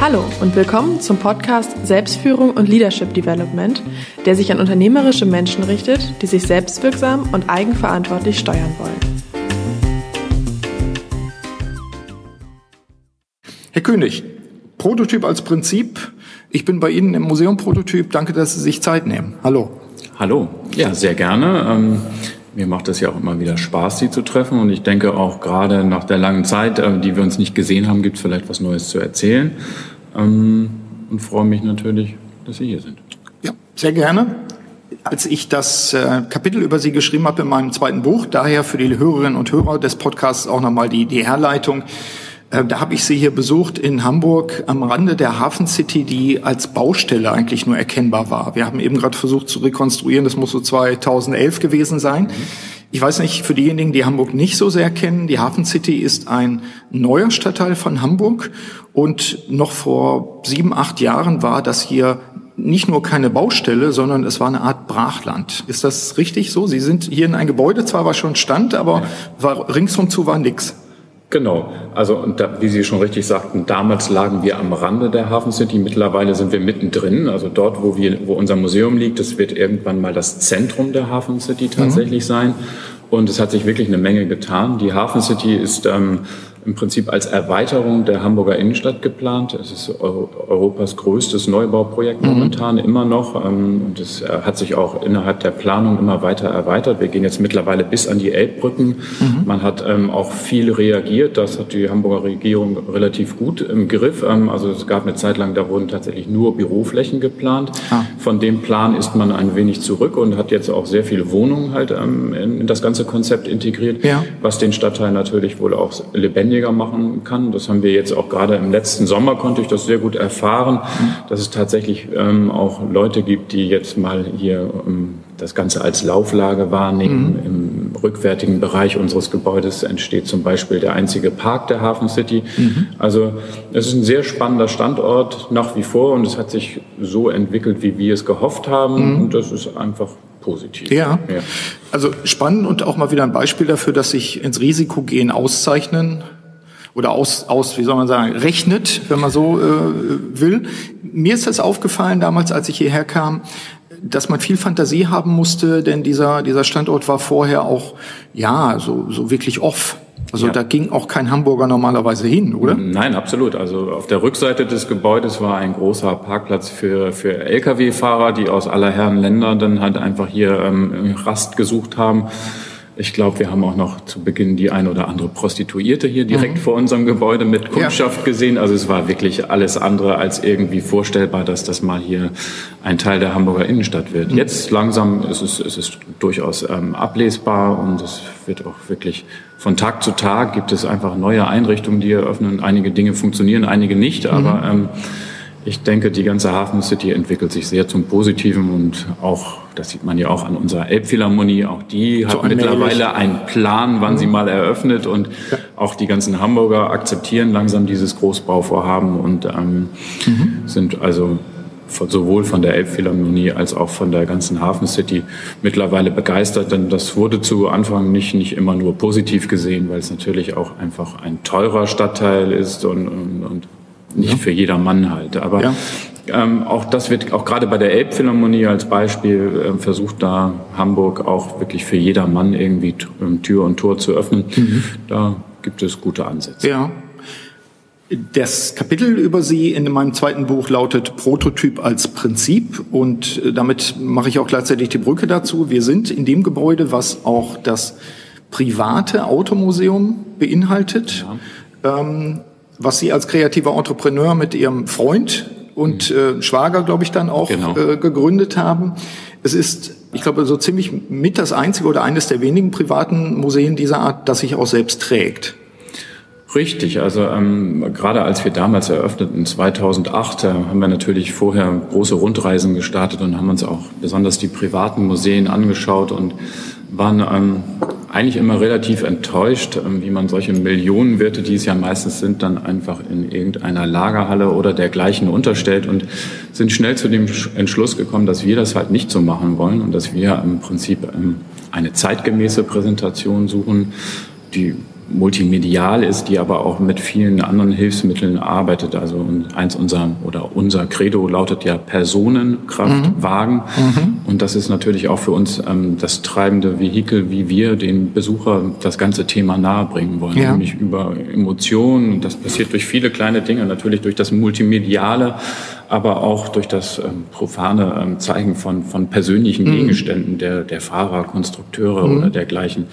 Hallo und willkommen zum Podcast Selbstführung und Leadership Development, der sich an unternehmerische Menschen richtet, die sich selbstwirksam und eigenverantwortlich steuern wollen. Herr König, Prototyp als Prinzip. Ich bin bei Ihnen im Museum Prototyp. Danke, dass Sie sich Zeit nehmen. Hallo. Hallo. Ja, sehr gerne. Mir macht es ja auch immer wieder Spaß, Sie zu treffen. Und ich denke auch gerade nach der langen Zeit, äh, die wir uns nicht gesehen haben, gibt es vielleicht was Neues zu erzählen. Ähm, und freue mich natürlich, dass Sie hier sind. Ja, sehr gerne. Als ich das äh, Kapitel über Sie geschrieben habe in meinem zweiten Buch, daher für die Hörerinnen und Hörer des Podcasts auch nochmal die, die Herleitung, da habe ich sie hier besucht in Hamburg am Rande der Hafen City, die als Baustelle eigentlich nur erkennbar war. Wir haben eben gerade versucht zu rekonstruieren, das muss so 2011 gewesen sein. Ich weiß nicht, für diejenigen, die Hamburg nicht so sehr kennen, die Hafen City ist ein neuer Stadtteil von Hamburg und noch vor sieben, acht Jahren war das hier nicht nur keine Baustelle, sondern es war eine Art Brachland. Ist das richtig so? Sie sind hier in ein Gebäude, zwar war schon Stand, aber war, ringsum zu war nix. Genau, also und da, wie Sie schon richtig sagten, damals lagen wir am Rande der Hafen City, mittlerweile sind wir mittendrin, also dort, wo, wir, wo unser Museum liegt, das wird irgendwann mal das Zentrum der Hafen City tatsächlich mhm. sein. Und es hat sich wirklich eine Menge getan. Die Hafen City ist ähm, im Prinzip als Erweiterung der Hamburger Innenstadt geplant. Es ist Europas größtes Neubauprojekt mhm. momentan mhm. immer noch. Ähm, und es äh, hat sich auch innerhalb der Planung immer weiter erweitert. Wir gehen jetzt mittlerweile bis an die Elbbrücken. Mhm. Man hat ähm, auch viel reagiert. Das hat die Hamburger Regierung relativ gut im Griff. Ähm, also es gab eine Zeit lang, da wurden tatsächlich nur Büroflächen geplant. Ah. Von dem Plan ist man ein wenig zurück und hat jetzt auch sehr viele Wohnungen halt in das ganze Konzept integriert, ja. was den Stadtteil natürlich wohl auch lebendig lebendiger machen kann. Das haben wir jetzt auch gerade im letzten Sommer konnte ich das sehr gut erfahren, dass es tatsächlich ähm, auch Leute gibt, die jetzt mal hier ähm, das Ganze als Lauflage wahrnehmen. Mhm. Im rückwärtigen Bereich unseres Gebäudes entsteht zum Beispiel der einzige Park der Hafen City. Mhm. Also es ist ein sehr spannender Standort nach wie vor und es hat sich so entwickelt, wie wir es gehofft haben. Mhm. Und das ist einfach positiv. Ja. ja. Also spannend und auch mal wieder ein Beispiel dafür, dass sich ins Risiko gehen auszeichnen oder aus, aus, wie soll man sagen, rechnet, wenn man so äh, will. Mir ist das aufgefallen damals, als ich hierher kam, dass man viel Fantasie haben musste, denn dieser, dieser Standort war vorher auch, ja, so, so wirklich off. Also ja. da ging auch kein Hamburger normalerweise hin, oder? Nein, absolut. Also auf der Rückseite des Gebäudes war ein großer Parkplatz für, für Lkw-Fahrer, die aus aller Herren Länder dann halt einfach hier ähm, Rast gesucht haben. Ich glaube, wir haben auch noch zu Beginn die ein oder andere Prostituierte hier direkt mhm. vor unserem Gebäude mit Kundschaft ja. gesehen. Also es war wirklich alles andere als irgendwie vorstellbar, dass das mal hier ein Teil der Hamburger Innenstadt wird. Mhm. Jetzt langsam ist es, ist es durchaus ähm, ablesbar und es wird auch wirklich von Tag zu Tag gibt es einfach neue Einrichtungen, die eröffnen. Einige Dinge funktionieren, einige nicht, mhm. aber ähm, ich denke, die ganze Hafen City entwickelt sich sehr zum Positiven und auch, das sieht man ja auch an unserer Elbphilharmonie, auch die hat so mittlerweile einen Plan, wann mhm. sie mal eröffnet und ja. auch die ganzen Hamburger akzeptieren langsam dieses Großbauvorhaben und ähm, mhm. sind also von, sowohl von der Elbphilharmonie als auch von der ganzen Hafen City mittlerweile begeistert, denn das wurde zu Anfang nicht, nicht immer nur positiv gesehen, weil es natürlich auch einfach ein teurer Stadtteil ist und, und, und nicht ja. für jedermann halt. Aber ja. ähm, auch das wird auch gerade bei der Elbphilharmonie als Beispiel äh, versucht da Hamburg auch wirklich für jedermann irgendwie ähm, Tür und Tor zu öffnen. Mhm. Da gibt es gute Ansätze. Ja. Das Kapitel über Sie in meinem zweiten Buch lautet Prototyp als Prinzip und äh, damit mache ich auch gleichzeitig die Brücke dazu. Wir sind in dem Gebäude, was auch das private Automuseum beinhaltet. Ja. Ähm, was Sie als kreativer Entrepreneur mit Ihrem Freund und mhm. äh, Schwager, glaube ich, dann auch genau. äh, gegründet haben. Es ist, ich glaube, so ziemlich mit das einzige oder eines der wenigen privaten Museen dieser Art, das sich auch selbst trägt. Richtig, also ähm, gerade als wir damals eröffneten, 2008, äh, haben wir natürlich vorher große Rundreisen gestartet und haben uns auch besonders die privaten Museen angeschaut und waren ähm, eigentlich immer relativ enttäuscht, ähm, wie man solche Millionenwerte, die es ja meistens sind, dann einfach in irgendeiner Lagerhalle oder dergleichen unterstellt und sind schnell zu dem Entschluss gekommen, dass wir das halt nicht so machen wollen und dass wir im Prinzip ähm, eine zeitgemäße Präsentation suchen, die multimedial ist, die aber auch mit vielen anderen Hilfsmitteln arbeitet. Also eins unserer oder unser Credo lautet ja Personenkraftwagen. Mhm. Und das ist natürlich auch für uns ähm, das treibende Vehikel, wie wir den Besucher das ganze Thema nahebringen wollen, ja. nämlich über Emotionen. Das passiert durch viele kleine Dinge, natürlich durch das Multimediale, aber auch durch das ähm, profane ähm, Zeigen von, von persönlichen mhm. Gegenständen der, der Fahrer, Konstrukteure mhm. oder dergleichen.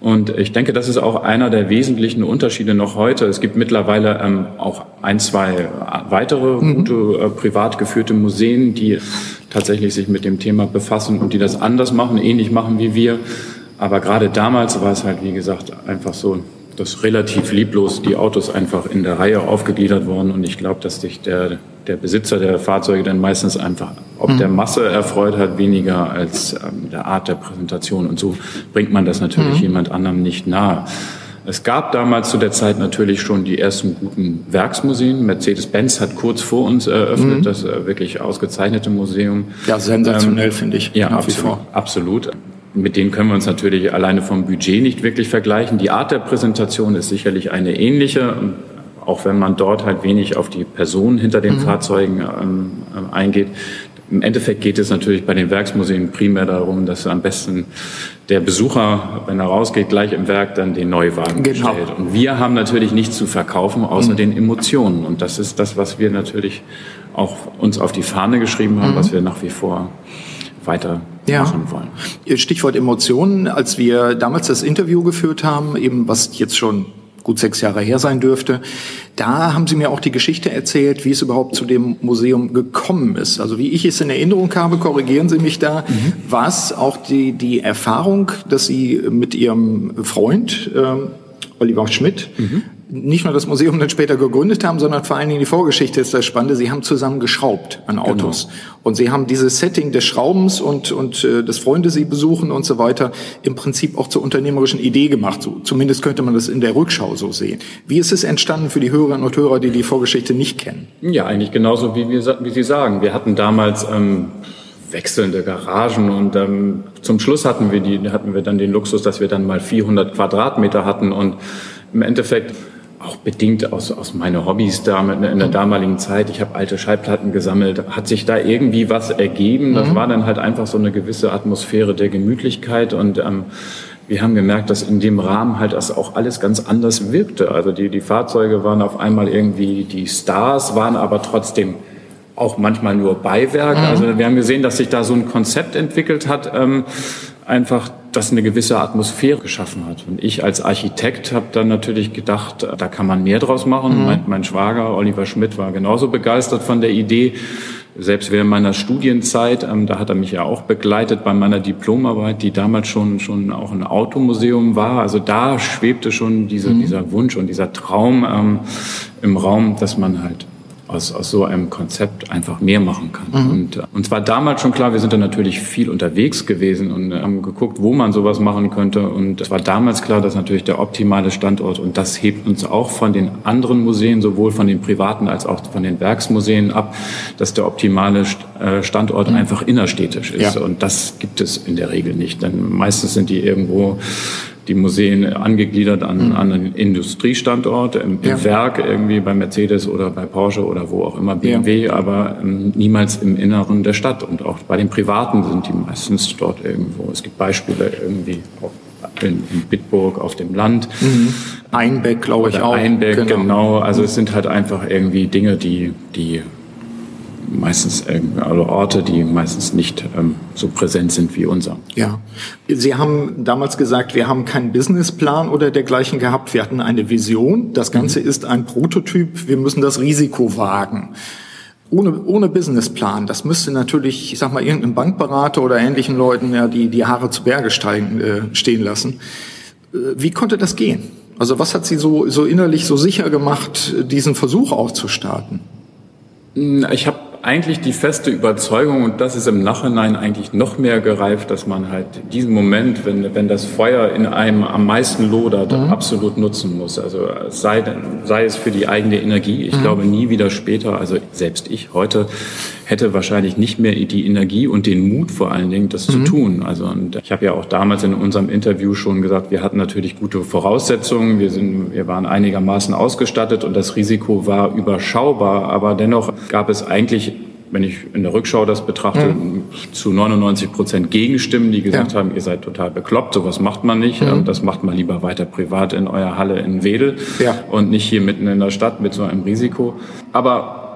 Und ich denke, das ist auch einer der wesentlichen Unterschiede noch heute. Es gibt mittlerweile ähm, auch ein, zwei weitere mhm. gute äh, privat geführte Museen, die tatsächlich sich mit dem Thema befassen und die das anders machen, ähnlich machen wie wir. Aber gerade damals war es halt, wie gesagt, einfach so, dass relativ lieblos die Autos einfach in der Reihe aufgegliedert wurden. Und ich glaube, dass sich der, der Besitzer der Fahrzeuge dann meistens einfach ob der mhm. Masse erfreut hat, weniger als ähm, der Art der Präsentation. Und so bringt man das natürlich mhm. jemand anderem nicht nahe. Es gab damals zu der Zeit natürlich schon die ersten guten Werksmuseen. Mercedes-Benz hat kurz vor uns eröffnet, mhm. das äh, wirklich ausgezeichnete Museum. Ja, sensationell ähm, finde ich. Ja, absolut, absolut. Mit denen können wir uns natürlich alleine vom Budget nicht wirklich vergleichen. Die Art der Präsentation ist sicherlich eine ähnliche auch wenn man dort halt wenig auf die Personen hinter den mhm. Fahrzeugen ähm, eingeht. Im Endeffekt geht es natürlich bei den Werksmuseen primär darum, dass am besten der Besucher, wenn er rausgeht, gleich im Werk dann den Neuwagen genau. bestellt. Und wir haben natürlich nichts zu verkaufen, außer mhm. den Emotionen. Und das ist das, was wir natürlich auch uns auf die Fahne geschrieben haben, mhm. was wir nach wie vor weiter ja. machen wollen. Stichwort Emotionen. Als wir damals das Interview geführt haben, eben was jetzt schon gut sechs Jahre her sein dürfte. Da haben Sie mir auch die Geschichte erzählt, wie es überhaupt zu dem Museum gekommen ist. Also wie ich es in Erinnerung habe, korrigieren Sie mich da, mhm. war es auch die, die Erfahrung, dass Sie mit Ihrem Freund ähm, Oliver Schmidt mhm nicht nur das Museum dann später gegründet haben, sondern vor allen Dingen die Vorgeschichte ist das Spannende. Sie haben zusammen geschraubt an genau. Autos. Genau. Und sie haben dieses Setting des Schraubens und, und äh, des Freunde sie besuchen und so weiter im Prinzip auch zur unternehmerischen Idee gemacht. So, zumindest könnte man das in der Rückschau so sehen. Wie ist es entstanden für die Hörerinnen und Hörer, die die Vorgeschichte nicht kennen? Ja, eigentlich genauso wie, wir, wie Sie sagen. Wir hatten damals... Ähm wechselnde Garagen und ähm, zum Schluss hatten wir die hatten wir dann den Luxus, dass wir dann mal 400 Quadratmeter hatten und im Endeffekt auch bedingt aus, aus meinen Hobbys da in der damaligen Zeit. Ich habe alte Schallplatten gesammelt. Hat sich da irgendwie was ergeben? Das mhm. war dann halt einfach so eine gewisse Atmosphäre der Gemütlichkeit und ähm, wir haben gemerkt, dass in dem Rahmen halt das auch alles ganz anders wirkte. Also die, die Fahrzeuge waren auf einmal irgendwie die Stars, waren aber trotzdem auch manchmal nur Beiwerk. Mhm. Also wir haben gesehen, dass sich da so ein Konzept entwickelt hat, ähm, einfach das eine gewisse Atmosphäre geschaffen hat. Und ich als Architekt habe dann natürlich gedacht, da kann man mehr draus machen. Mhm. Mein, mein Schwager Oliver Schmidt war genauso begeistert von der Idee. Selbst während meiner Studienzeit, ähm, da hat er mich ja auch begleitet bei meiner Diplomarbeit, die damals schon schon auch ein Automuseum war. Also da schwebte schon diese, mhm. dieser Wunsch und dieser Traum ähm, im Raum, dass man halt aus, aus so einem Konzept einfach mehr machen kann. Mhm. Und äh, uns war damals schon klar, wir sind da natürlich viel unterwegs gewesen und haben geguckt, wo man sowas machen könnte. Und es war damals klar, dass natürlich der optimale Standort, und das hebt uns auch von den anderen Museen, sowohl von den privaten als auch von den Werksmuseen ab, dass der optimale äh, Standort mhm. einfach innerstädtisch ist. Ja. Und das gibt es in der Regel nicht. Denn meistens sind die irgendwo die Museen angegliedert an, mhm. an einen Industriestandort, im, im ja. Werk irgendwie bei Mercedes oder bei Porsche oder wo auch immer, BMW, ja. aber ähm, niemals im Inneren der Stadt. Und auch bei den Privaten sind die meistens dort irgendwo. Es gibt Beispiele irgendwie auch in, in Bitburg auf dem Land. Mhm. Einbeck, glaube ich auch. Einbeck, genau. genau. Also es sind halt einfach irgendwie Dinge, die, die meistens also Orte, die meistens nicht ähm, so präsent sind wie unser. Ja, Sie haben damals gesagt, wir haben keinen Businessplan oder dergleichen gehabt. Wir hatten eine Vision. Das Ganze mhm. ist ein Prototyp. Wir müssen das Risiko wagen. Ohne, ohne Businessplan, das müsste natürlich, ich sag mal, irgendein Bankberater oder ähnlichen Leuten ja die, die Haare zu Berge steigen, äh, stehen lassen. Äh, wie konnte das gehen? Also was hat Sie so, so innerlich so sicher gemacht, diesen Versuch auch zu starten? Ich habe eigentlich die feste Überzeugung, und das ist im Nachhinein eigentlich noch mehr gereift, dass man halt diesen Moment, wenn, wenn das Feuer in einem am meisten lodert, mhm. absolut nutzen muss. Also sei, sei es für die eigene Energie. Ich mhm. glaube, nie wieder später, also selbst ich heute hätte wahrscheinlich nicht mehr die Energie und den Mut vor allen Dingen, das mhm. zu tun. Also und ich habe ja auch damals in unserem Interview schon gesagt, wir hatten natürlich gute Voraussetzungen, wir sind, wir waren einigermaßen ausgestattet und das Risiko war überschaubar, aber dennoch gab es eigentlich wenn ich in der Rückschau das betrachte, mhm. zu 99 Prozent Gegenstimmen, die gesagt ja. haben, ihr seid total bekloppt, sowas macht man nicht, mhm. das macht man lieber weiter privat in eurer Halle in Wedel ja. und nicht hier mitten in der Stadt mit so einem Risiko. Aber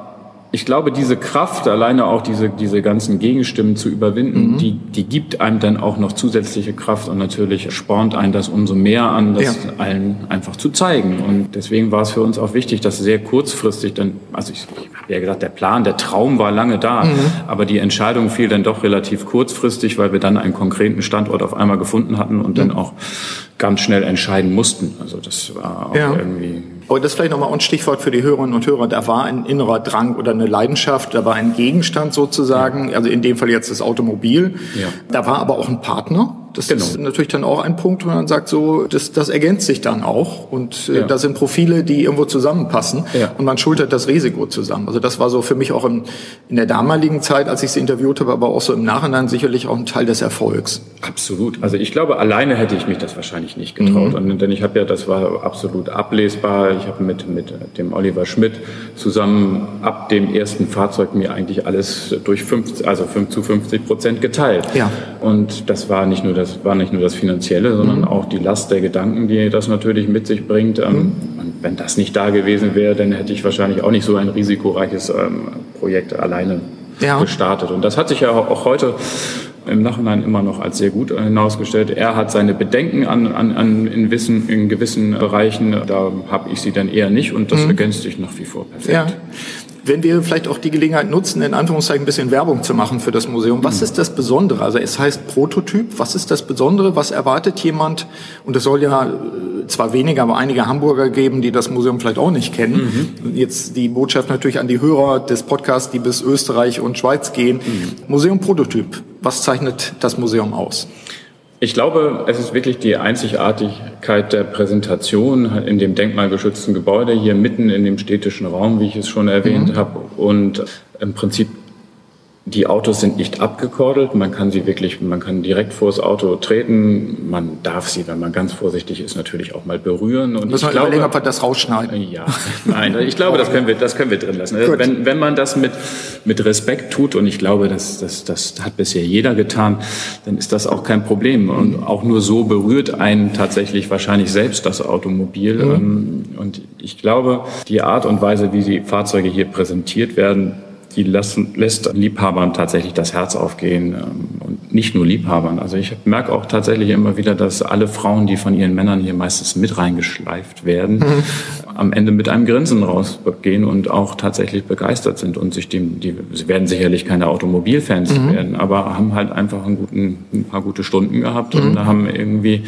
ich glaube, diese Kraft, alleine auch diese, diese ganzen Gegenstimmen zu überwinden, mhm. die, die gibt einem dann auch noch zusätzliche Kraft und natürlich spornt einen das umso mehr an, das ja. allen einfach zu zeigen. Und deswegen war es für uns auch wichtig, dass sehr kurzfristig dann, also ich, ich habe ja gesagt, der Plan, der Traum war lange da, mhm. aber die Entscheidung fiel dann doch relativ kurzfristig, weil wir dann einen konkreten Standort auf einmal gefunden hatten und mhm. dann auch ganz schnell entscheiden mussten. Also das war auch ja. irgendwie aber das ist vielleicht nochmal ein Stichwort für die Hörerinnen und Hörer. Da war ein innerer Drang oder eine Leidenschaft, da war ein Gegenstand sozusagen, also in dem Fall jetzt das Automobil. Ja. Da war aber auch ein Partner. Das genau. ist natürlich dann auch ein Punkt, wo man sagt, so, das, das ergänzt sich dann auch. Und äh, ja. da sind Profile, die irgendwo zusammenpassen. Ja. Und man schultert das Risiko zusammen. Also das war so für mich auch im, in der damaligen Zeit, als ich sie interviewt habe, aber auch so im Nachhinein sicherlich auch ein Teil des Erfolgs. Absolut. Also ich glaube, alleine hätte ich mich das wahrscheinlich nicht getraut. Mhm. Und, denn ich habe ja, das war absolut ablesbar. Ich habe mit, mit dem Oliver Schmidt zusammen ab dem ersten Fahrzeug mir eigentlich alles durch 50, also 5 zu 50 Prozent geteilt. Ja. Und das war nicht nur das war nicht nur das Finanzielle, sondern mhm. auch die Last der Gedanken, die das natürlich mit sich bringt. Ähm, mhm. Und wenn das nicht da gewesen wäre, dann hätte ich wahrscheinlich auch nicht so ein risikoreiches ähm, Projekt alleine ja. gestartet. Und das hat sich ja auch heute im Nachhinein immer noch als sehr gut hinausgestellt. Er hat seine Bedenken an, an, an in, Wissen, in gewissen Bereichen, da habe ich sie dann eher nicht und das mhm. ergänzt sich nach wie vor perfekt. Ja wenn wir vielleicht auch die Gelegenheit nutzen, in Anführungszeichen ein bisschen Werbung zu machen für das Museum. Was mhm. ist das Besondere? Also es heißt Prototyp. Was ist das Besondere? Was erwartet jemand? Und es soll ja äh, zwar weniger, aber einige Hamburger geben, die das Museum vielleicht auch nicht kennen. Mhm. Jetzt die Botschaft natürlich an die Hörer des Podcasts, die bis Österreich und Schweiz gehen. Mhm. Museum Prototyp. Was zeichnet das Museum aus? Ich glaube, es ist wirklich die Einzigartigkeit der Präsentation in dem denkmalgeschützten Gebäude hier mitten in dem städtischen Raum, wie ich es schon erwähnt mhm. habe. Und im Prinzip die Autos sind nicht abgekordelt, man kann sie wirklich, man kann direkt vor das Auto treten, man darf sie, wenn man ganz vorsichtig ist, natürlich auch mal berühren. Und Muss man glaube, überlegen, ob wir das rausschneiden. Ja, nein, ich glaube, das können wir, das können wir drin lassen. Wenn, wenn man das mit, mit Respekt tut, und ich glaube, das, das, das hat bisher jeder getan, dann ist das auch kein Problem. Und auch nur so berührt einen tatsächlich wahrscheinlich selbst das Automobil. Mhm. Ähm, und ich glaube, die Art und Weise, wie die Fahrzeuge hier präsentiert werden, die lassen, lässt Liebhabern tatsächlich das Herz aufgehen ähm, nicht nur Liebhabern. Also ich merke auch tatsächlich immer wieder, dass alle Frauen, die von ihren Männern hier meistens mit reingeschleift werden, mhm. am Ende mit einem Grinsen rausgehen und auch tatsächlich begeistert sind und sich dem, die, sie werden sicherlich keine Automobilfans mhm. werden, aber haben halt einfach einen guten, ein paar gute Stunden gehabt mhm. und haben irgendwie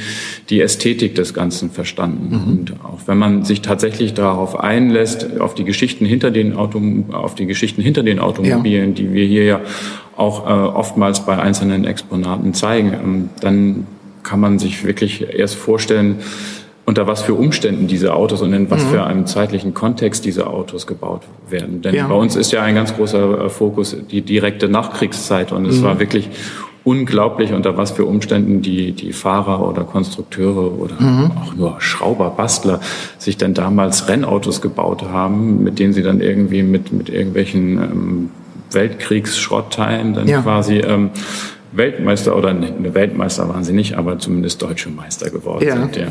die Ästhetik des Ganzen verstanden. Mhm. Und auch wenn man sich tatsächlich darauf einlässt, auf die Geschichten hinter den Auto, auf die Geschichten hinter den Automobilen, ja. die wir hier ja auch äh, oftmals bei einzelnen Exponaten zeigen, ähm, dann kann man sich wirklich erst vorstellen, unter was für Umständen diese Autos und in was mhm. für einem zeitlichen Kontext diese Autos gebaut werden. Denn ja. bei uns ist ja ein ganz großer äh, Fokus die direkte Nachkriegszeit und es mhm. war wirklich unglaublich, unter was für Umständen die, die Fahrer oder Konstrukteure oder mhm. auch nur Schrauber, Bastler sich dann damals Rennautos gebaut haben, mit denen sie dann irgendwie mit, mit irgendwelchen ähm, Weltkriegsschrottteilen dann ja. quasi ähm, Weltmeister oder eine Weltmeister waren sie nicht, aber zumindest deutsche Meister geworden ja. sind. Ja.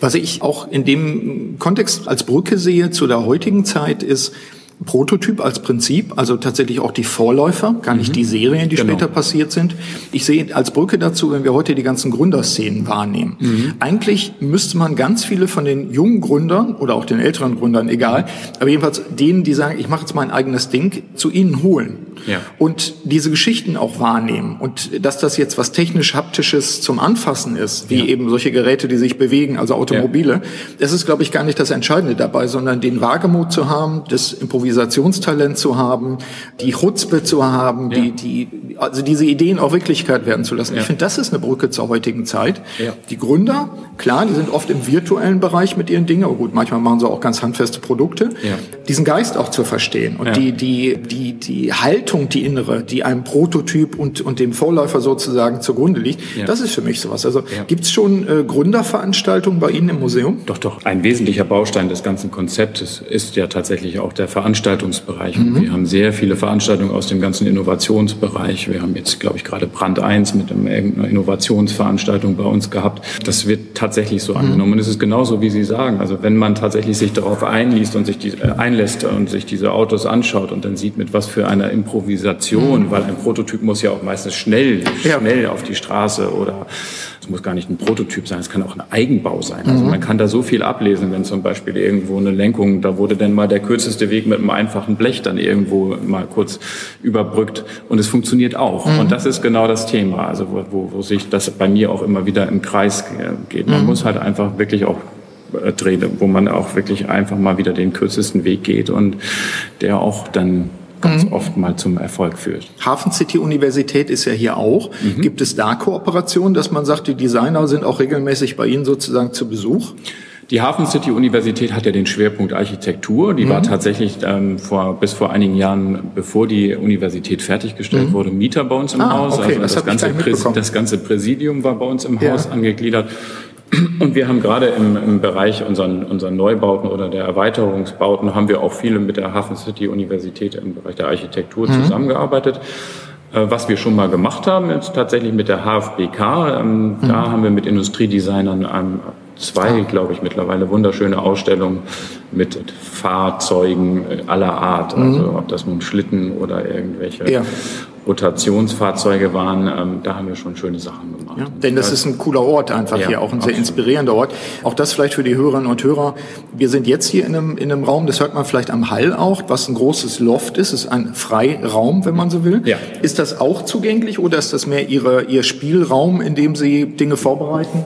Was ich auch in dem Kontext als Brücke sehe zu der heutigen Zeit ist, Prototyp als Prinzip, also tatsächlich auch die Vorläufer, gar nicht mhm. die Serien, die genau. später passiert sind. Ich sehe als Brücke dazu, wenn wir heute die ganzen Gründerszenen wahrnehmen. Mhm. Eigentlich müsste man ganz viele von den jungen Gründern oder auch den älteren Gründern, egal, aber jedenfalls denen, die sagen, ich mache jetzt mein eigenes Ding, zu ihnen holen. Ja. Und diese Geschichten auch wahrnehmen. Und dass das jetzt was technisch-haptisches zum Anfassen ist, wie ja. eben solche Geräte, die sich bewegen, also Automobile, ja. das ist, glaube ich, gar nicht das Entscheidende dabei, sondern den Wagemut zu haben, das Improvisationstalent zu haben, die Chutzpe zu haben, die, die also diese Ideen auch Wirklichkeit werden zu lassen. Ja. Ich finde, das ist eine Brücke zur heutigen Zeit. Ja. Die Gründer, klar, die sind oft im virtuellen Bereich mit ihren Dingen, aber gut, manchmal machen sie auch ganz handfeste Produkte. Ja. Diesen Geist auch zu verstehen und die, die, die, die Haltung, die innere, die einem Prototyp und, und dem Vorläufer sozusagen zugrunde liegt, das ist für mich sowas. Also gibt's schon äh, Gründerveranstaltungen bei Ihnen im Museum? Doch, doch. Ein wesentlicher Baustein des ganzen Konzeptes ist ja tatsächlich auch der Veranstaltungsbereich. Mhm. Wir haben sehr viele Veranstaltungen aus dem ganzen Innovationsbereich. Wir haben jetzt, glaube ich, gerade Brand 1 mit einer Innovationsveranstaltung bei uns gehabt. Das wird tatsächlich so mhm. angenommen. Und es ist genauso, wie Sie sagen. Also wenn man tatsächlich sich darauf einliest und sich die, äh, einlässt und sich diese Autos anschaut und dann sieht, mit was für einer Improvisation, mhm. weil ein Prototyp muss ja auch meistens schnell, ja. schnell auf die Straße oder muss gar nicht ein Prototyp sein, es kann auch ein Eigenbau sein. Also mhm. man kann da so viel ablesen, wenn zum Beispiel irgendwo eine Lenkung, da wurde dann mal der kürzeste Weg mit einem einfachen Blech dann irgendwo mal kurz überbrückt und es funktioniert auch. Mhm. Und das ist genau das Thema, also wo, wo sich das bei mir auch immer wieder im Kreis geht. Man mhm. muss halt einfach wirklich auch äh, drehen, wo man auch wirklich einfach mal wieder den kürzesten Weg geht und der auch dann ganz mhm. oft mal zum Erfolg führt. Hafen City Universität ist ja hier auch. Mhm. Gibt es da Kooperationen, dass man sagt, die Designer sind auch regelmäßig bei Ihnen sozusagen zu Besuch? Die Hafen City Universität hat ja den Schwerpunkt Architektur. Die mhm. war tatsächlich ähm, vor, bis vor einigen Jahren, bevor die Universität fertiggestellt mhm. wurde, Mieter bei uns im ah, Haus. Okay, also das, das ganze, das ganze Präsidium war bei uns im ja. Haus angegliedert. Und wir haben gerade im, im Bereich unseren, unseren Neubauten oder der Erweiterungsbauten haben wir auch viele mit der Hafen City Universität im Bereich der Architektur mhm. zusammengearbeitet. Äh, was wir schon mal gemacht haben, ist tatsächlich mit der HFBK. Ähm, mhm. Da haben wir mit Industriedesignern ähm, zwei, glaube ich, mittlerweile wunderschöne Ausstellungen mit Fahrzeugen aller Art. Also mhm. ob das nun Schlitten oder irgendwelche ja. Rotationsfahrzeuge waren, ähm, da haben wir schon schöne Sachen gemacht. Ja, denn das ist ein cooler Ort einfach ja, hier, auch ein absolut. sehr inspirierender Ort. Auch das vielleicht für die Hörerinnen und Hörer. Wir sind jetzt hier in einem, in einem Raum, das hört man vielleicht am Hall auch, was ein großes Loft ist, ist ein Freiraum, wenn man so will. Ja. Ist das auch zugänglich oder ist das mehr Ihre, Ihr Spielraum, in dem Sie Dinge vorbereiten?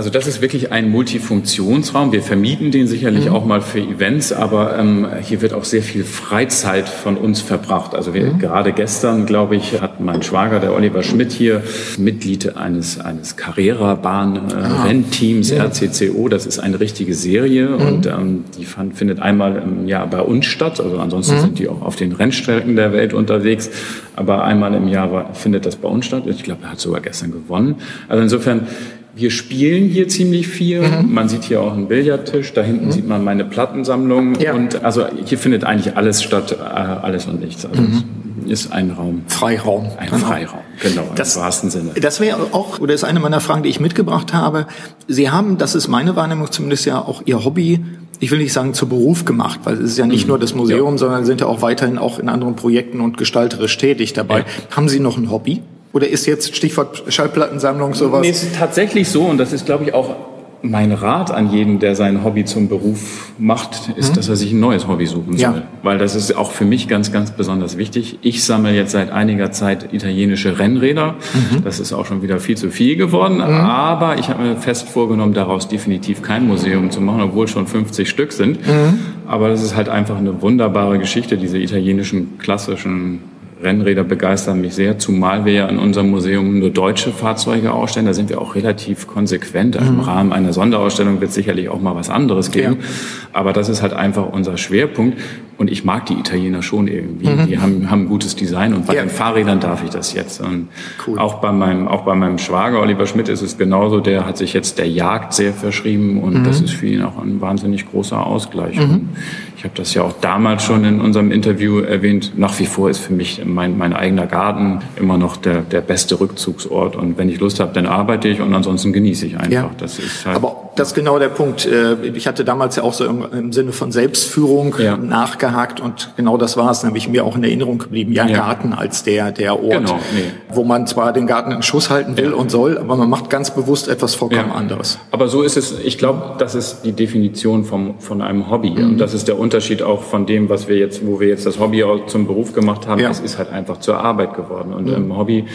Also das ist wirklich ein Multifunktionsraum. Wir vermieten den sicherlich mhm. auch mal für Events, aber ähm, hier wird auch sehr viel Freizeit von uns verbracht. Also wir, mhm. gerade gestern, glaube ich, hat mein Schwager, der Oliver Schmidt hier, Mitglied eines, eines Carrera-Bahn-Rennteams, äh, ja. RCCO. Das ist eine richtige Serie mhm. und ähm, die fand, findet einmal im Jahr bei uns statt. Also ansonsten mhm. sind die auch auf den Rennstrecken der Welt unterwegs. Aber einmal im Jahr war, findet das bei uns statt. Ich glaube, er hat sogar gestern gewonnen. Also insofern wir spielen hier ziemlich viel. Mhm. Man sieht hier auch einen Billardtisch. Da hinten mhm. sieht man meine Plattensammlung. Ja. Und also hier findet eigentlich alles statt, äh, alles und nichts. Also mhm. ist ein Raum. Freiraum. Ein genau. Freiraum, genau, das, im wahrsten Sinne. Das wäre auch, oder ist eine meiner Fragen, die ich mitgebracht habe. Sie haben, das ist meine Wahrnehmung zumindest ja auch Ihr Hobby ich will nicht sagen zu Beruf gemacht, weil es ist ja nicht mhm. nur das Museum, ja. sondern sind ja auch weiterhin auch in anderen Projekten und gestalterisch tätig dabei. Ja. Haben Sie noch ein Hobby? Oder ist jetzt Stichwort Schallplattensammlung sowas? Nee, es ist tatsächlich so und das ist, glaube ich, auch mein Rat an jeden, der sein Hobby zum Beruf macht, ist, mhm. dass er sich ein neues Hobby suchen soll. Ja. Weil das ist auch für mich ganz, ganz besonders wichtig. Ich sammle jetzt seit einiger Zeit italienische Rennräder. Mhm. Das ist auch schon wieder viel zu viel geworden. Mhm. Aber ich habe mir fest vorgenommen, daraus definitiv kein Museum zu machen, obwohl schon 50 Stück sind. Mhm. Aber das ist halt einfach eine wunderbare Geschichte, diese italienischen klassischen Rennräder begeistern mich sehr, zumal wir ja in unserem Museum nur deutsche Fahrzeuge ausstellen. Da sind wir auch relativ konsequent. Mhm. Im Rahmen einer Sonderausstellung wird sicherlich auch mal was anderes geben. Ja. Aber das ist halt einfach unser Schwerpunkt. Und ich mag die Italiener schon irgendwie. Mhm. Die haben, haben gutes Design und bei ja. den Fahrrädern darf ich das jetzt. Und cool. auch bei meinem, auch bei meinem Schwager Oliver Schmidt ist es genauso. Der hat sich jetzt der Jagd sehr verschrieben und mhm. das ist für ihn auch ein wahnsinnig großer Ausgleich. Mhm. Ich habe das ja auch damals schon in unserem Interview erwähnt. Nach wie vor ist für mich mein, mein eigener Garten immer noch der, der beste Rückzugsort. Und wenn ich Lust habe, dann arbeite ich und ansonsten genieße ich einfach. Ja. Das ist halt Aber das ist genau der Punkt. Äh, ich hatte damals ja auch so im, Sinne von Selbstführung ja. nachgehakt und genau das war es, nämlich mir auch in Erinnerung geblieben. Ja, ja. Garten als der, der Ort, genau, nee. wo man zwar den Garten in Schuss halten will und soll, aber man macht ganz bewusst etwas vollkommen anderes. Aber so ist es, ich glaube, das ist die Definition vom, von einem Hobby. Mhm. Und das ist der Unterschied auch von dem, was wir jetzt, wo wir jetzt das Hobby zum Beruf gemacht haben. Es ist halt einfach zur Arbeit geworden. Und mhm. im Hobby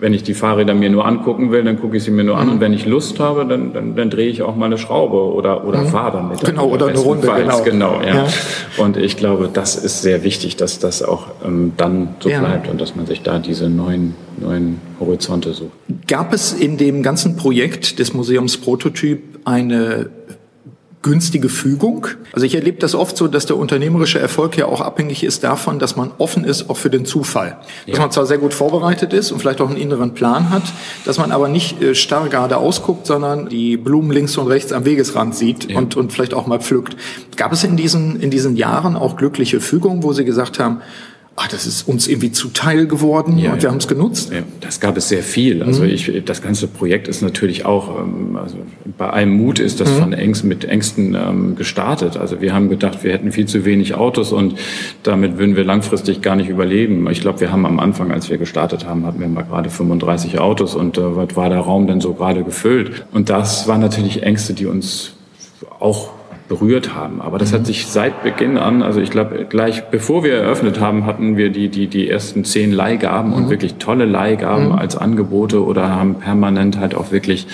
wenn ich die Fahrräder mir nur angucken will, dann gucke ich sie mir nur an. Mhm. Und wenn ich Lust habe, dann, dann, dann drehe ich auch mal eine Schraube oder, oder mhm. fahre damit. Genau, oder eine Runde. Genau, genau ja. ja. Und ich glaube, das ist sehr wichtig, dass das auch ähm, dann so ja. bleibt und dass man sich da diese neuen, neuen Horizonte sucht. Gab es in dem ganzen Projekt des Museums Prototyp eine günstige Fügung. Also ich erlebe das oft so, dass der unternehmerische Erfolg ja auch abhängig ist davon, dass man offen ist auch für den Zufall. Dass man zwar sehr gut vorbereitet ist und vielleicht auch einen inneren Plan hat, dass man aber nicht äh, starr gerade ausguckt, sondern die Blumen links und rechts am Wegesrand sieht ja. und, und vielleicht auch mal pflückt. Gab es in diesen, in diesen Jahren auch glückliche Fügungen, wo Sie gesagt haben, ah, das ist uns irgendwie zuteil geworden ja, und wir ja. haben es genutzt. Ja, das gab es sehr viel. Also mhm. ich, das ganze Projekt ist natürlich auch, ähm, also bei allem Mut ist das mhm. von Ängsten, mit Ängsten ähm, gestartet. Also wir haben gedacht, wir hätten viel zu wenig Autos und damit würden wir langfristig gar nicht überleben. Ich glaube, wir haben am Anfang, als wir gestartet haben, hatten wir mal gerade 35 Autos und äh, war der Raum dann so gerade gefüllt. Und das waren natürlich Ängste, die uns auch berührt haben. Aber das hat mhm. sich seit Beginn an, also ich glaube, gleich bevor wir eröffnet haben, hatten wir die, die, die ersten zehn Leihgaben mhm. und wirklich tolle Leihgaben mhm. als Angebote oder haben permanent halt auch wirklich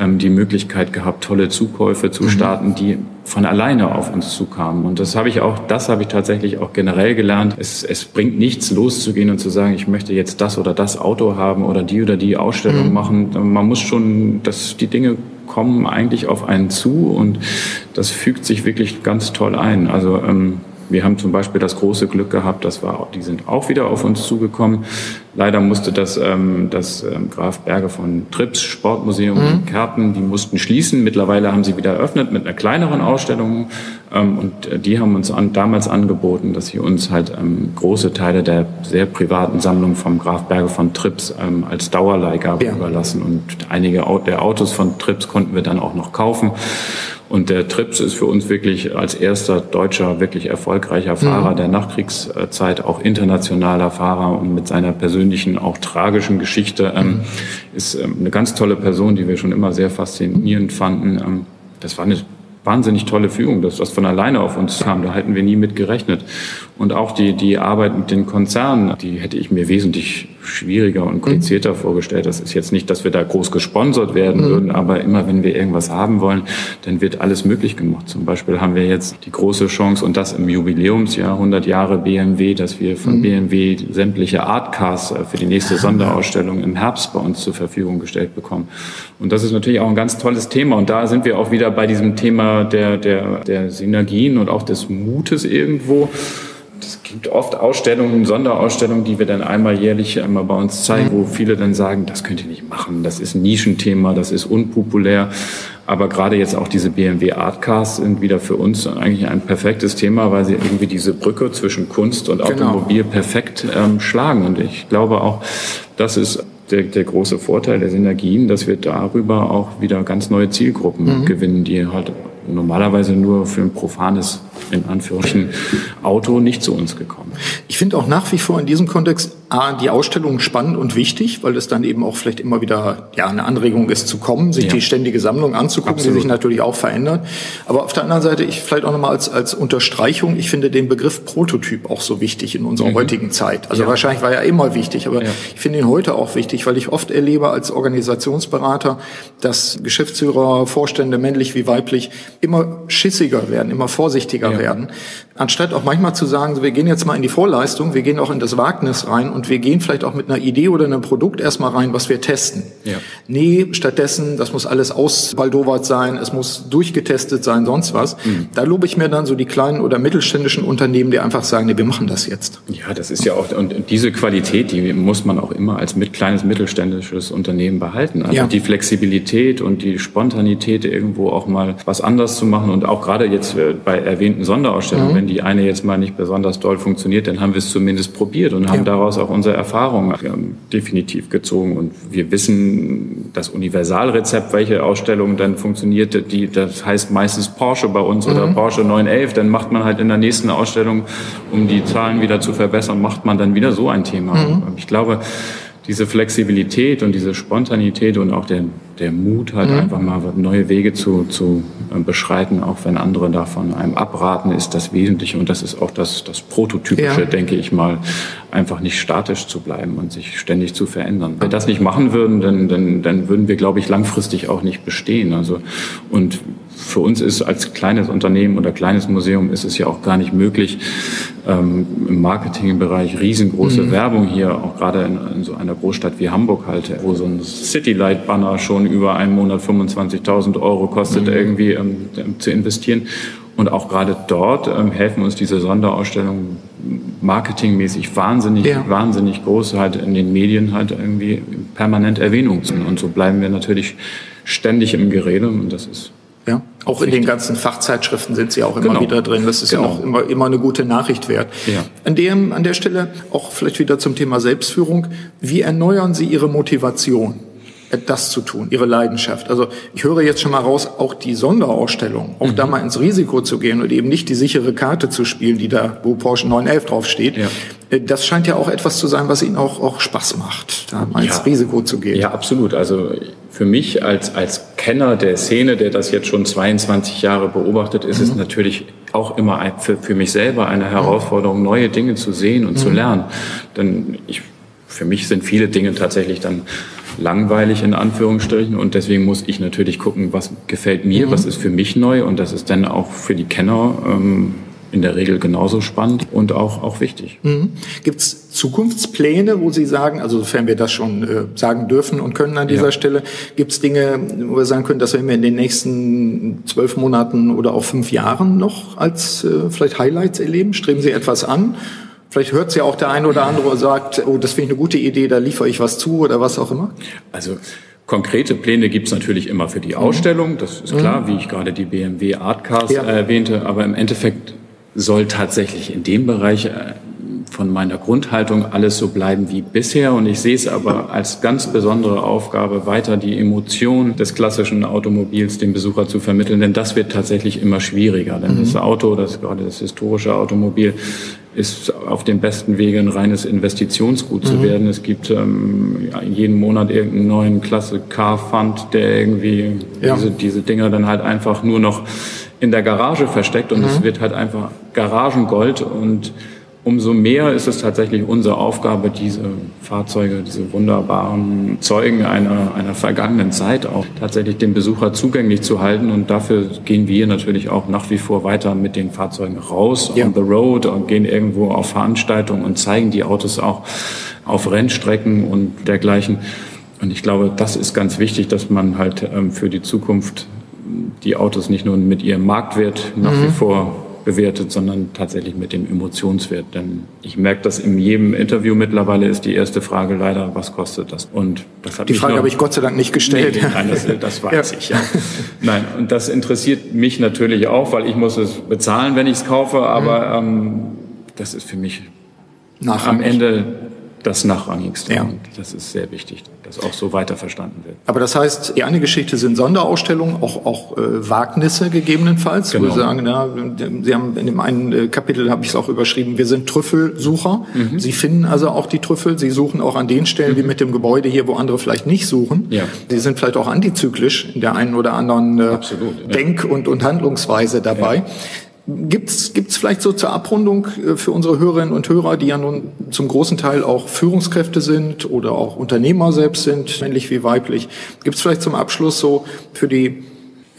ähm, die Möglichkeit gehabt, tolle Zukäufe zu mhm. starten, die von alleine auf uns zukamen. Und das habe ich auch, das habe ich tatsächlich auch generell gelernt. Es, es bringt nichts, loszugehen und zu sagen, ich möchte jetzt das oder das Auto haben oder die oder die Ausstellung mhm. machen. Man muss schon, dass die Dinge kommen eigentlich auf einen zu und das fügt sich wirklich ganz toll ein. Also ähm, wir haben zum Beispiel das große Glück gehabt, das war, die sind auch wieder auf uns zugekommen. Leider musste das, ähm, das ähm, Graf Berge von Trips Sportmuseum mhm. in Kerpen, die mussten schließen. Mittlerweile haben sie wieder eröffnet mit einer kleineren Ausstellung. Ähm, und äh, die haben uns an, damals angeboten, dass sie uns halt ähm, große Teile der sehr privaten Sammlung vom Graf Berge von Trips ähm, als Dauerleihgabe ja. überlassen. Und einige der Autos von Trips konnten wir dann auch noch kaufen. Und der Trips ist für uns wirklich als erster deutscher, wirklich erfolgreicher Fahrer mhm. der Nachkriegszeit, auch internationaler Fahrer und mit seiner persönlichen, auch tragischen Geschichte, ähm, mhm. ist ähm, eine ganz tolle Person, die wir schon immer sehr faszinierend fanden. Ähm, das war eine wahnsinnig tolle Fügung, dass das von alleine auf uns kam. Da hätten wir nie mit gerechnet. Und auch die, die Arbeit mit den Konzernen, die hätte ich mir wesentlich schwieriger und komplizierter mhm. vorgestellt. Das ist jetzt nicht, dass wir da groß gesponsert werden mhm. würden, aber immer wenn wir irgendwas haben wollen, dann wird alles möglich gemacht. Zum Beispiel haben wir jetzt die große Chance und das im Jubiläumsjahr 100 Jahre BMW, dass wir von mhm. BMW sämtliche Artcars äh, für die nächste Sonderausstellung im Herbst bei uns zur Verfügung gestellt bekommen. Und das ist natürlich auch ein ganz tolles Thema. Und da sind wir auch wieder bei diesem Thema der, der, der Synergien und auch des Mutes irgendwo gibt oft Ausstellungen, Sonderausstellungen, die wir dann einmal jährlich einmal bei uns zeigen, wo viele dann sagen, das könnt ihr nicht machen, das ist ein Nischenthema, das ist unpopulär. Aber gerade jetzt auch diese BMW Artcars sind wieder für uns eigentlich ein perfektes Thema, weil sie irgendwie diese Brücke zwischen Kunst und genau. Automobil genau. perfekt ähm, schlagen. Und ich glaube auch, das ist der, der große Vorteil der Synergien, dass wir darüber auch wieder ganz neue Zielgruppen mhm. gewinnen, die halt normalerweise nur für ein profanes in Anführungsstrichen Auto nicht zu uns gekommen. Ich finde auch nach wie vor in diesem Kontext A, die Ausstellung spannend und wichtig, weil es dann eben auch vielleicht immer wieder ja, eine Anregung ist zu kommen, sich ja. die ständige Sammlung anzugucken, Absolut. die sich natürlich auch verändert. Aber auf der anderen Seite, ich vielleicht auch nochmal als, als Unterstreichung, ich finde den Begriff Prototyp auch so wichtig in unserer mhm. heutigen Zeit. Also ja. wahrscheinlich war er immer wichtig, aber ich finde ihn heute auch wichtig, weil ich oft erlebe als Organisationsberater, dass Geschäftsführer, Vorstände, männlich wie weiblich, immer schissiger werden, immer vorsichtiger werden, anstatt auch manchmal zu sagen, wir gehen jetzt mal in die Vorleistung, wir gehen auch in das Wagnis rein und wir gehen vielleicht auch mit einer Idee oder einem Produkt erstmal rein, was wir testen. Ja. Nee, stattdessen, das muss alles ausbaldowert sein, es muss durchgetestet sein, sonst was. Mhm. Da lobe ich mir dann so die kleinen oder mittelständischen Unternehmen, die einfach sagen, nee, wir machen das jetzt. Ja, das ist ja auch, und diese Qualität, die muss man auch immer als mit, kleines mittelständisches Unternehmen behalten. Also ja. die Flexibilität und die Spontanität, irgendwo auch mal was anders zu machen und auch gerade jetzt äh, bei erwähnten Sonderausstellungen, mhm. wenn die eine jetzt mal nicht besonders doll funktioniert, dann haben wir es zumindest probiert und haben ja. daraus auch unsere Erfahrungen definitiv gezogen. Und wir wissen das Universalrezept, welche Ausstellung dann funktioniert. Die, das heißt meistens Porsche bei uns mhm. oder Porsche 911. Dann macht man halt in der nächsten Ausstellung, um die Zahlen wieder zu verbessern, macht man dann wieder so ein Thema. Mhm. Ich glaube, diese Flexibilität und diese Spontanität und auch der, der Mut, halt mhm. einfach mal neue Wege zu, zu äh, beschreiten, auch wenn andere davon einem abraten, ist das Wesentliche. Und das ist auch das, das Prototypische, ja. denke ich mal, einfach nicht statisch zu bleiben und sich ständig zu verändern. Wenn wir das nicht machen würden, dann, dann, dann würden wir, glaube ich, langfristig auch nicht bestehen. Also, und für uns ist als kleines Unternehmen oder kleines Museum ist es ja auch gar nicht möglich, ähm, im Marketingbereich riesengroße mhm. Werbung hier, auch gerade in, in, so einer Großstadt wie Hamburg halt, wo so ein Citylight-Banner schon über einen Monat 25.000 Euro kostet, mhm. irgendwie ähm, zu investieren. Und auch gerade dort ähm, helfen uns diese Sonderausstellungen marketingmäßig wahnsinnig, ja. wahnsinnig groß, halt in den Medien halt irgendwie permanent Erwähnung zu. Und so bleiben wir natürlich ständig im Gerede und das ist ja, auch in den ganzen Fachzeitschriften sind sie auch immer genau. wieder drin. Das ist genau. ja auch immer, immer eine gute Nachricht wert. Ja. An, dem, an der Stelle auch vielleicht wieder zum Thema Selbstführung. Wie erneuern Sie Ihre Motivation? Das zu tun, ihre Leidenschaft. Also ich höre jetzt schon mal raus, auch die Sonderausstellung, auch mhm. da mal ins Risiko zu gehen und eben nicht die sichere Karte zu spielen, die da, wo Porsche 911 draufsteht. Ja. Äh, das scheint ja auch etwas zu sein, was Ihnen auch, auch Spaß macht, da mal ja. ins Risiko zu gehen. Ja, absolut. Also für mich als, als Kenner der Szene, der das jetzt schon 22 Jahre beobachtet, ist mhm. es natürlich auch immer für, für mich selber eine Herausforderung, neue Dinge zu sehen und mhm. zu lernen. Denn ich, für mich sind viele Dinge tatsächlich dann langweilig in Anführungsstrichen und deswegen muss ich natürlich gucken, was gefällt mir, mhm. was ist für mich neu und das ist dann auch für die Kenner ähm, in der Regel genauso spannend und auch, auch wichtig. Mhm. Gibt es Zukunftspläne, wo Sie sagen, also sofern wir das schon äh, sagen dürfen und können an dieser ja. Stelle, gibt es Dinge, wo wir sagen können, dass wir in den nächsten zwölf Monaten oder auch fünf Jahren noch als äh, vielleicht Highlights erleben? Streben Sie etwas an? Vielleicht hört es ja auch der eine oder andere und sagt, oh, das finde ich eine gute Idee, da liefere ich was zu oder was auch immer. Also Konkrete Pläne gibt es natürlich immer für die Ausstellung, das ist klar, mhm. wie ich gerade die BMW Artcars ja. erwähnte, aber im Endeffekt soll tatsächlich in dem Bereich äh, von meiner Grundhaltung alles so bleiben wie bisher. Und ich sehe es aber als ganz besondere Aufgabe, weiter die Emotion des klassischen Automobils dem Besucher zu vermitteln. Denn das wird tatsächlich immer schwieriger. Denn mhm. das Auto, das gerade das historische Automobil, ist auf dem besten Wege, ein reines Investitionsgut mhm. zu werden. Es gibt ähm, jeden Monat irgendeinen neuen Klasse Car Fund, der irgendwie ja. diese, diese Dinger dann halt einfach nur noch in der Garage versteckt und mhm. es wird halt einfach Garagengold und umso mehr ist es tatsächlich unsere Aufgabe, diese Fahrzeuge, diese wunderbaren Zeugen einer, einer vergangenen Zeit auch tatsächlich dem Besucher zugänglich zu halten. Und dafür gehen wir natürlich auch nach wie vor weiter mit den Fahrzeugen raus, ja. on the road und gehen irgendwo auf Veranstaltungen und zeigen die Autos auch auf Rennstrecken und dergleichen. Und ich glaube, das ist ganz wichtig, dass man halt ähm, für die Zukunft die Autos nicht nur mit ihrem Marktwert nach mhm. wie vor bewertet, sondern tatsächlich mit dem Emotionswert. Denn ich merke dass in jedem Interview mittlerweile ist die erste Frage leider, was kostet das? Und das hat die Frage habe ich Gott sei Dank nicht gestellt. Nee, nein, das, das weiß ja. ich ja. Nein, und das interessiert mich natürlich auch, weil ich muss es bezahlen, wenn ich es kaufe, aber mhm. ähm, das ist für mich Nachrangig. am Ende das Nachrangigste. Ja. Und das ist sehr wichtig, dass auch so weiter verstanden wird. Aber das heißt, die eine Geschichte sind Sonderausstellungen, auch, auch äh, Wagnisse gegebenenfalls. Genau. Wo Sie sagen, na, Sie haben in dem einen äh, Kapitel habe ich es auch überschrieben, wir sind Trüffelsucher. Mhm. Sie finden also auch die Trüffel. Sie suchen auch an den Stellen, mhm. wie mit dem Gebäude hier, wo andere vielleicht nicht suchen. Ja. Sie sind vielleicht auch antizyklisch in der einen oder anderen äh, Absolut, ja. Denk- und, und Handlungsweise dabei. Ja. Gibt's gibt's vielleicht so zur Abrundung äh, für unsere Hörerinnen und Hörer, die ja nun zum großen Teil auch Führungskräfte sind oder auch Unternehmer selbst sind, männlich wie weiblich, gibt's vielleicht zum Abschluss so für die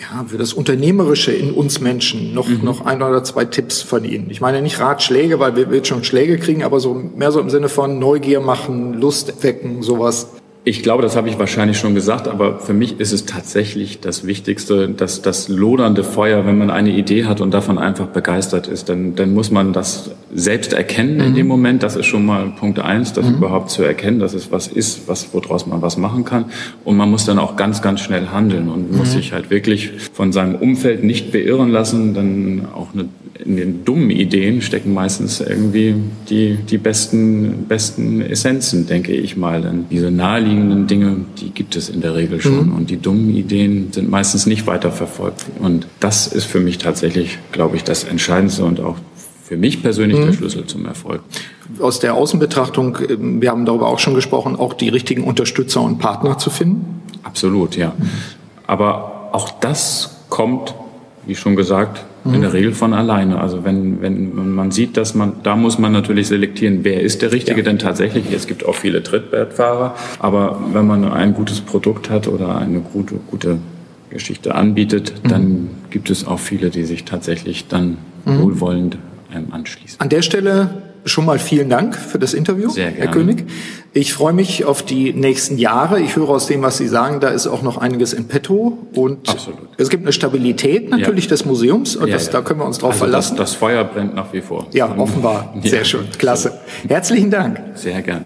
ja, für das Unternehmerische in uns Menschen noch, mhm. noch ein oder zwei Tipps von Ihnen. Ich meine nicht Ratschläge, weil wir, wir schon Schläge kriegen, aber so mehr so im Sinne von Neugier machen, Lust wecken, sowas. Ich glaube, das habe ich wahrscheinlich schon gesagt, aber für mich ist es tatsächlich das Wichtigste, dass das lodernde Feuer, wenn man eine Idee hat und davon einfach begeistert ist, dann, dann muss man das selbst erkennen mhm. in dem Moment. Das ist schon mal Punkt eins, das mhm. überhaupt zu erkennen, dass es was ist, was, woraus man was machen kann. Und man muss dann auch ganz, ganz schnell handeln und mhm. muss sich halt wirklich von seinem Umfeld nicht beirren lassen, dann auch eine in den dummen Ideen stecken meistens irgendwie die, die besten, besten Essenzen, denke ich mal. Denn diese naheliegenden Dinge, die gibt es in der Regel schon. Mhm. Und die dummen Ideen sind meistens nicht weiterverfolgt. Und das ist für mich tatsächlich, glaube ich, das Entscheidendste und auch für mich persönlich mhm. der Schlüssel zum Erfolg. Aus der Außenbetrachtung, wir haben darüber auch schon gesprochen, auch die richtigen Unterstützer und Partner zu finden Absolut, ja. Aber auch das kommt, wie schon gesagt, mhm. in der Regel von alleine. Also wenn, wenn man sieht, dass man, da muss man natürlich selektieren, wer ist der Richtige, ja. denn tatsächlich, es gibt auch viele Trittbrettfahrer, aber wenn man ein gutes Produkt hat oder eine gute, gute Geschichte anbietet, mhm. dann gibt es auch viele, die sich tatsächlich dann mhm. wohlwollend ähm, anschließen. An der Stelle schon mal vielen Dank für das Interview, Sehr gerne. Herr König. Ich freue mich auf die nächsten Jahre. Ich höre aus dem, was Sie sagen, da ist auch noch einiges in petto und Absolut. es gibt eine Stabilität natürlich ja. des Museums und ja, das, ja. da können wir uns drauf also verlassen. Das, das, Feuer brennt nach wie vor. Ja, offenbar. Sehr schön. Klasse. Herzlichen Dank. Sehr gern.